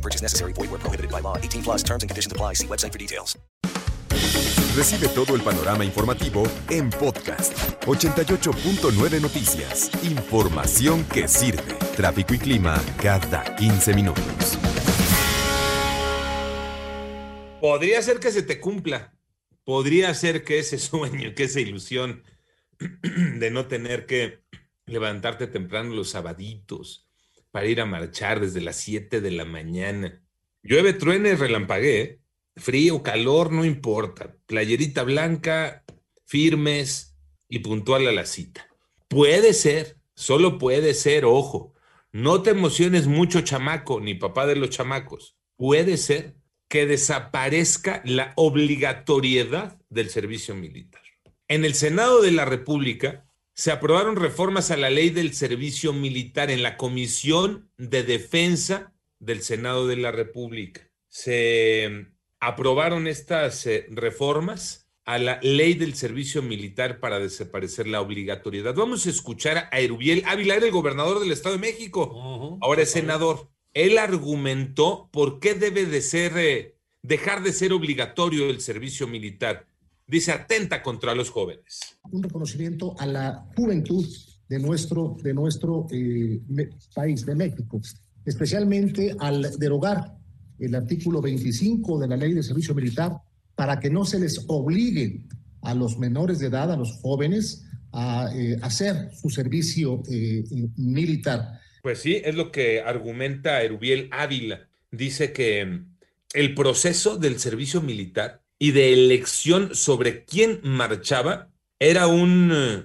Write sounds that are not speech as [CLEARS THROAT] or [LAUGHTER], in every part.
No purchase necessary. Void where prohibited by law. 18 plus terms and conditions apply. See website for details. Recibe todo el panorama informativo en podcast 88.9 Noticias. Información que sirve. Tráfico y clima cada 15 minutos. Podría ser que se te cumpla. Podría ser que ese [LAUGHS] sueño, que esa ilusión [CLEARS THROAT] de no tener que levantarte temprano los sabaditos para ir a marchar desde las 7 de la mañana. Llueve, truene, relampagué. ¿eh? Frío, calor, no importa. Playerita blanca, firmes y puntual a la cita. Puede ser, solo puede ser, ojo. No te emociones mucho, chamaco, ni papá de los chamacos. Puede ser que desaparezca la obligatoriedad del servicio militar. En el Senado de la República se aprobaron reformas a la ley del servicio militar en la Comisión de Defensa del Senado de la República. Se aprobaron estas eh, reformas a la ley del servicio militar para desaparecer la obligatoriedad. Vamos a escuchar a Erubiel Ávila, era el gobernador del Estado de México, ahora es senador. Él argumentó por qué debe de ser, eh, dejar de ser obligatorio el servicio militar. Dice, atenta contra los jóvenes. Un reconocimiento a la juventud de nuestro, de nuestro eh, país, de México, especialmente al derogar el artículo 25 de la ley de servicio militar para que no se les obligue a los menores de edad, a los jóvenes, a eh, hacer su servicio eh, militar. Pues sí, es lo que argumenta Erubiel Ávila. Dice que mm, el proceso del servicio militar y de elección sobre quién marchaba era un eh,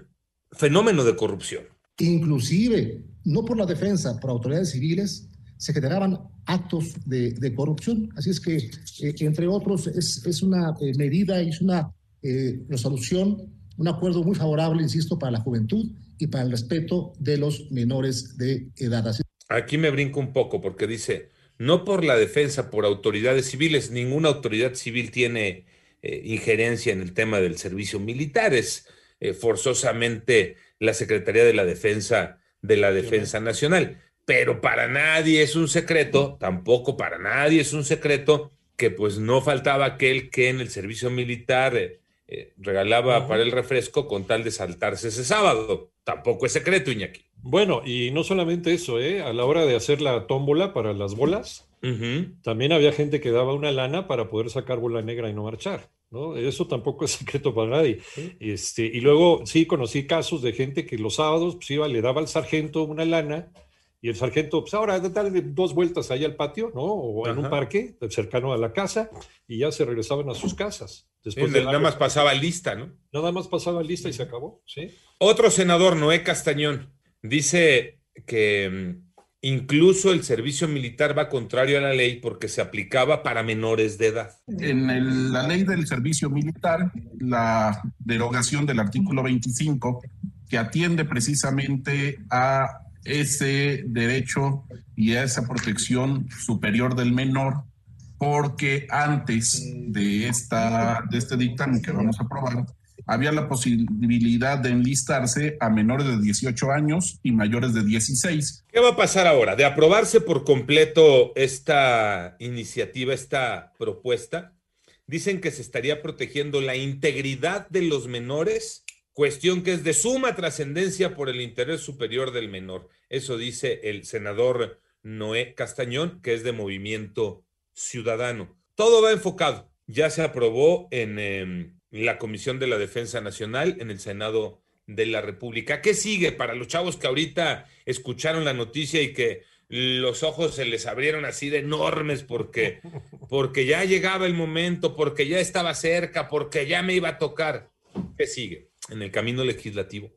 fenómeno de corrupción. Inclusive, no por la defensa, por autoridades civiles, se generaban actos de, de corrupción. Así es que, eh, entre otros, es, es una eh, medida y es una resolución, un acuerdo muy favorable, insisto, para la juventud y para el respeto de los menores de edad. Así Aquí me brinco un poco porque dice, no por la defensa, por autoridades civiles, ninguna autoridad civil tiene eh, injerencia en el tema del servicio militar, es eh, forzosamente la Secretaría de la Defensa de la Defensa Nacional. Pero para nadie es un secreto, tampoco para nadie es un secreto que pues no faltaba aquel que en el servicio militar eh, regalaba para el refresco con tal de saltarse ese sábado. Tampoco es secreto, Iñaki. Bueno, y no solamente eso, ¿eh? a la hora de hacer la tómbola para las bolas, también había gente que daba una lana para poder sacar bola negra y no marchar. ¿no? Eso tampoco es [LAUGHS] secreto para nadie. Este, y luego sí conocí casos de gente que los sábados pues, iba, le daba al sargento una lana y el sargento, pues ahora dale dos vueltas ahí al patio, ¿no? O en un parque cercano a la casa y ya se regresaban a sus casas. Después de nada más pasaba lista, ¿no? Nada más pasaba lista y se acabó, ¿sí? Otro senador, Noé Castañón, dice que mm, incluso el servicio militar va contrario a la ley porque se aplicaba para menores de edad. En la ley del servicio militar, la derogación del artículo 25, que atiende precisamente a ese derecho y a esa protección superior del menor, porque antes de, esta, de este dictamen que vamos a aprobar, había la posibilidad de enlistarse a menores de 18 años y mayores de 16. ¿Qué va a pasar ahora? De aprobarse por completo esta iniciativa, esta propuesta, dicen que se estaría protegiendo la integridad de los menores cuestión que es de suma trascendencia por el interés superior del menor. Eso dice el senador Noé Castañón, que es de Movimiento Ciudadano. Todo va enfocado. Ya se aprobó en em, la Comisión de la Defensa Nacional, en el Senado de la República. ¿Qué sigue para los chavos que ahorita escucharon la noticia y que los ojos se les abrieron así de enormes porque, [LAUGHS] porque ya llegaba el momento, porque ya estaba cerca, porque ya me iba a tocar? ¿Qué sigue? en el camino legislativo,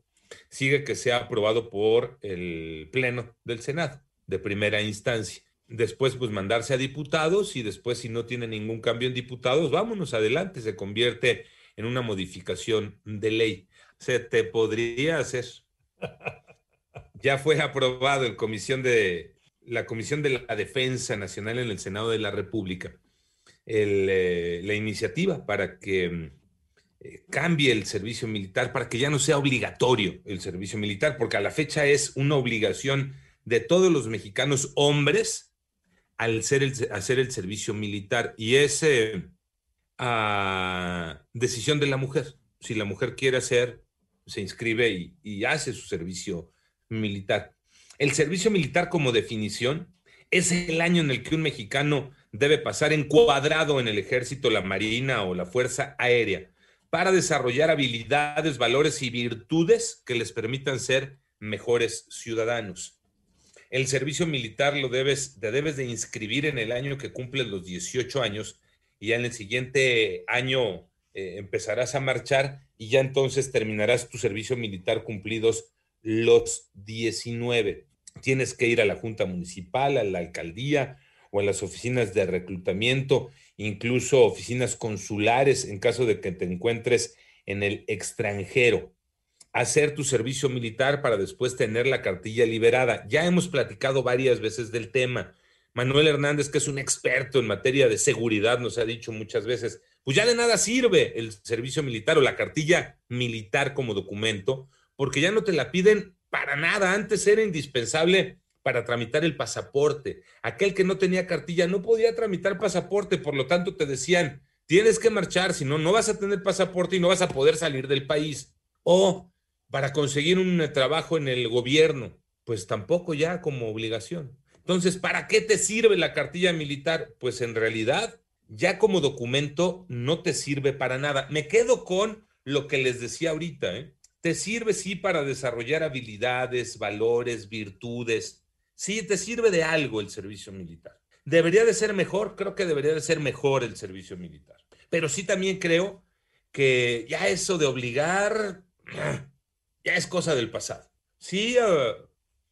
sigue que sea aprobado por el Pleno del Senado de primera instancia. después pues mandarse a diputados y después si no tiene ningún cambio en diputados, vámonos adelante, se convierte en una modificación de ley. Se te podría hacer. [LAUGHS] Ya fue aprobado en comisión de la Comisión de la Defensa Nacional en el Senado de la República eh, la iniciativa para que eh, cambie el servicio militar, para que ya no sea obligatorio el servicio militar, porque a la fecha es una obligación de todos los mexicanos hombres al ser el, hacer el servicio militar y es eh, decisión de la mujer. Si la mujer quiere hacer, se inscribe y, y hace su servicio militar. El servicio militar como definición es el año en el que un mexicano debe pasar encuadrado en el ejército, la marina o la fuerza aérea para desarrollar habilidades, valores y virtudes que les permitan ser mejores ciudadanos. El servicio militar lo debes, te debes de inscribir en el año que cumples los 18 años y ya en el siguiente año eh, empezarás a marchar y ya entonces terminarás tu servicio militar cumplidos los 19. Tienes que ir a la Junta Municipal, a la alcaldía o a las oficinas de reclutamiento, incluso oficinas consulares en caso de que te encuentres en el extranjero. Hacer tu servicio militar para después tener la cartilla liberada. Ya hemos platicado varias veces del tema. Manuel Hernández, que es un experto en materia de seguridad, nos ha dicho muchas veces, pues ya de nada sirve el servicio militar o la cartilla militar como documento, porque ya no te la piden para nada. Antes era indispensable para tramitar el pasaporte. Aquel que no tenía cartilla no podía tramitar pasaporte, por lo tanto te decían, tienes que marchar, si no, no vas a tener pasaporte y no vas a poder salir del país. O para conseguir un trabajo en el gobierno, pues tampoco ya como obligación. Entonces, ¿para qué te sirve la cartilla militar? Pues en realidad, ya como documento no te sirve para nada. Me quedo con lo que les decía ahorita, ¿eh? Te sirve sí para desarrollar habilidades, valores, virtudes. Sí, te sirve de algo el servicio militar. ¿Debería de ser mejor? Creo que debería de ser mejor el servicio militar. Pero sí también creo que ya eso de obligar, ya es cosa del pasado. Sí,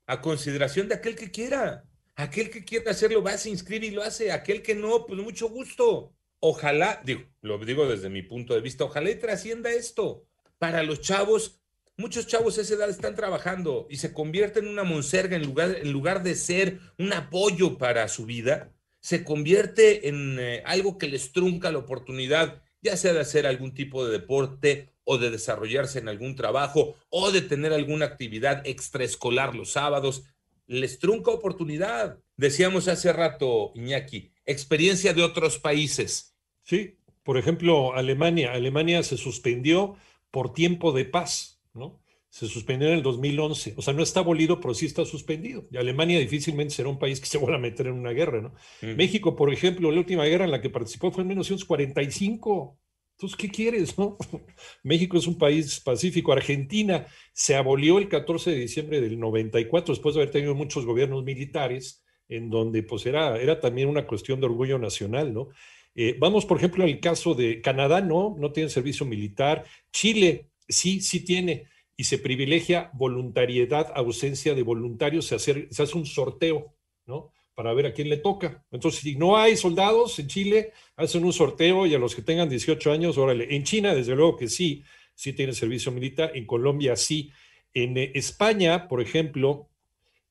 a, consideración de aquel que quiera. Aquel que quiera hacerlo va, se inscribe y lo hace. Aquel que no, pues mucho gusto. Ojalá, digo, lo digo desde mi punto de vista, ojalá y trascienda esto para los chavos, muchos chavos a esa edad están trabajando y se convierten en una monserga en lugar, en lugar de ser un apoyo para su vida, se convierte en eh, algo que les trunca la oportunidad, ya sea de hacer algún tipo de deporte o de desarrollarse en algún trabajo o de tener alguna actividad extraescolar los sábados, les trunca oportunidad. Decíamos hace rato, Iñaki, experiencia de otros países. Sí, por ejemplo, Alemania. Alemania se suspendió por tiempo de paz, ¿no? Se suspendió en el 2011. O sea, no está abolido, pero sí está suspendido. Y Alemania difícilmente será un país que [LAUGHS] se vuelva a meter en una guerra, ¿no? México, por ejemplo, la última guerra en la que participó fue en 1945. Entonces, ¿qué quieres, no? [LAUGHS] México es un país pacífico. Argentina se abolió el 14 de diciembre del 94, después de haber tenido muchos gobiernos militares, en donde pues era, también una cuestión de orgullo nacional, ¿no? Eh, vamos, por ejemplo, al caso de Canadá, no, no tiene servicio militar. Chile, sí, sí tiene. Y se privilegia voluntariedad, ausencia de voluntarios, se hace un sorteo, ¿no? Para ver a quién le toca. Entonces, si no hay soldados en Chile, hacen un sorteo y a los que tengan 18 años, órale. En China, desde luego que sí, sí tiene servicio militar. En Colombia, sí. En eh, España, por ejemplo,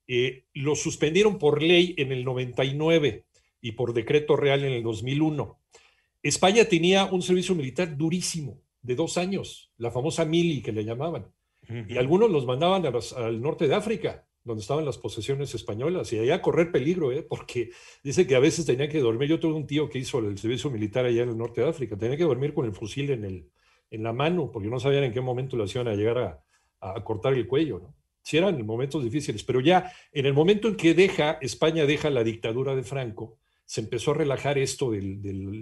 eh, lo suspendieron por ley en el 99 y por decreto real en el 2001. España tenía un servicio militar durísimo, de dos años, la famosa mili que le llamaban. Y algunos los mandaban al norte de África, donde estaban las posesiones españolas, y allá correr peligro, ¿eh? porque dice que a veces tenía que dormir. Yo tuve un tío que hizo el servicio militar allá en el norte de África, tenía que dormir con el fusil en, el, en la mano, porque no sabían en qué momento lo hacían a llegar a, a cortar el cuello. ¿no? Sí eran momentos difíciles, pero ya en el momento en que deja, España deja la dictadura de Franco, se empezó a relajar esto de,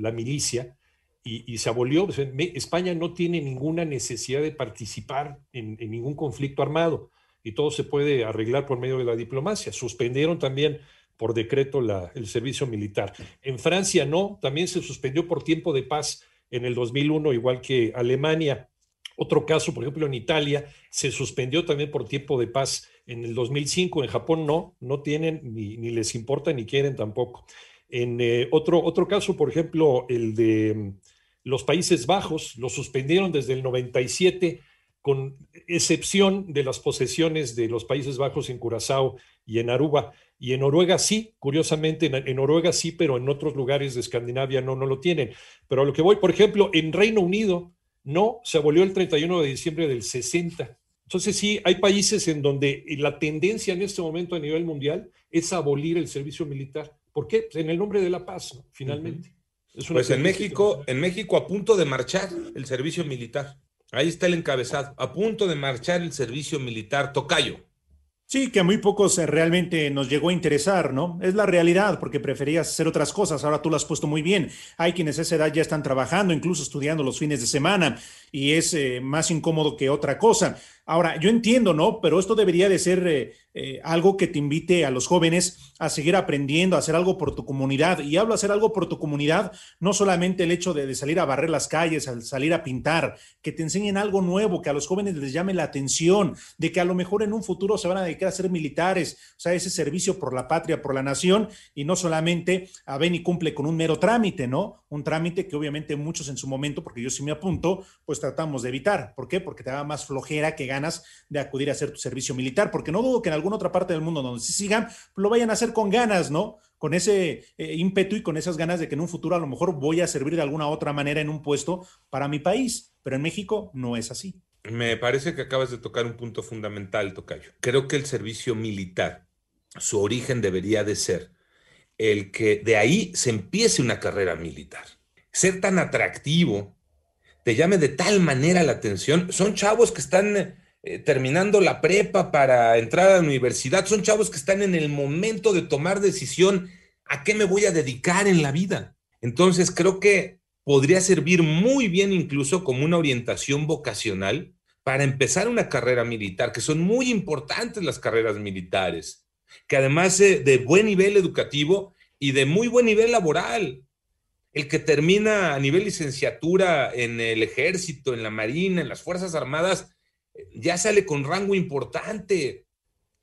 la milicia y, se abolió. España no tiene ninguna necesidad de participar en, ningún conflicto armado y todo se puede arreglar por medio de la diplomacia. Suspendieron también por decreto el servicio militar. En Francia no, también se suspendió por tiempo de paz en el 2001, igual que Alemania. Otro caso, por ejemplo, en Italia se suspendió también por tiempo de paz en el 2005, en Japón no, no tienen ni, les importa ni quieren tampoco. En eh, otro, otro caso, por ejemplo, el de mm, los Países Bajos, lo suspendieron desde el 97 con excepción de las posesiones de los Países Bajos en Curazao y en Aruba. Y en Noruega sí, curiosamente, en, Noruega sí, pero en otros lugares de Escandinavia no, no lo tienen. Pero a lo que voy, por ejemplo, en Reino Unido no, se abolió el 31 de diciembre del 60. Entonces sí, hay países en donde la tendencia en este momento a nivel mundial es abolir el servicio militar. ¿Por qué? Pues en el nombre de la paz, finalmente. pues en México, en México a punto de marchar el servicio militar. Ahí está el encabezado, a punto de marchar el servicio militar Tocayo. Sí, que a muy pocos eh, realmente nos llegó a interesar, ¿no? Es la realidad, porque preferías hacer otras cosas, ahora tú lo has puesto muy bien. Hay quienes a esa edad ya están trabajando, incluso estudiando los fines de semana, y es eh, más incómodo que otra cosa. Ahora, yo entiendo, ¿no? Pero esto debería de ser eh, eh, algo que te invite a los jóvenes a seguir aprendiendo, a hacer algo por tu comunidad. Y hablo de hacer algo por tu comunidad, no solamente el hecho de, salir a barrer las calles, al salir a pintar, que te enseñen algo nuevo, que a los jóvenes les llame la atención, de que a lo mejor en un futuro se van a dedicar a ser militares, o sea, ese servicio por la patria, por la nación, y no solamente a ven y cumple con un mero trámite, ¿no? Un trámite que obviamente muchos en su momento, porque yo sí me apunto, pues tratamos de evitar. ¿Por qué? Porque te da más flojera que ganas de acudir a hacer tu servicio militar, porque no dudo que en alguna otra parte del mundo donde sí sigan, lo vayan a hacer con ganas, ¿no? Con ese eh, ímpetu y con esas ganas de que en un futuro a lo mejor voy a servir de alguna otra manera en un puesto para mi país, pero en México no es así. Me parece que acabas de tocar un punto fundamental, Tocayo. Creo que el servicio militar, su origen debería de ser el que de ahí se empiece una carrera militar. Ser tan atractivo, te llame de tal manera la atención. Son chavos que están eh, terminando la prepa para entrar a la universidad, son chavos que están en el momento de tomar decisión a qué me voy a dedicar en la vida. Entonces creo que podría servir muy bien incluso como una orientación vocacional para empezar una carrera militar, que son muy importantes las carreras militares, que además de buen nivel educativo y de muy buen nivel laboral. El que termina a nivel licenciatura en el ejército, en la marina, en las Fuerzas Armadas, ya sale con rango importante,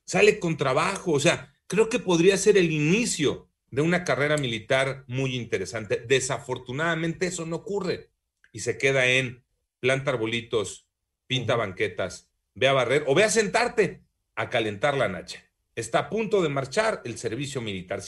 sale con trabajo, o sea, creo que podría ser el inicio de una carrera militar muy interesante. Desafortunadamente eso no ocurre y se queda en planta arbolitos, pinta banquetas, ve a barrer o ve a sentarte a calentar la nacha. Está a punto de marchar el servicio militar.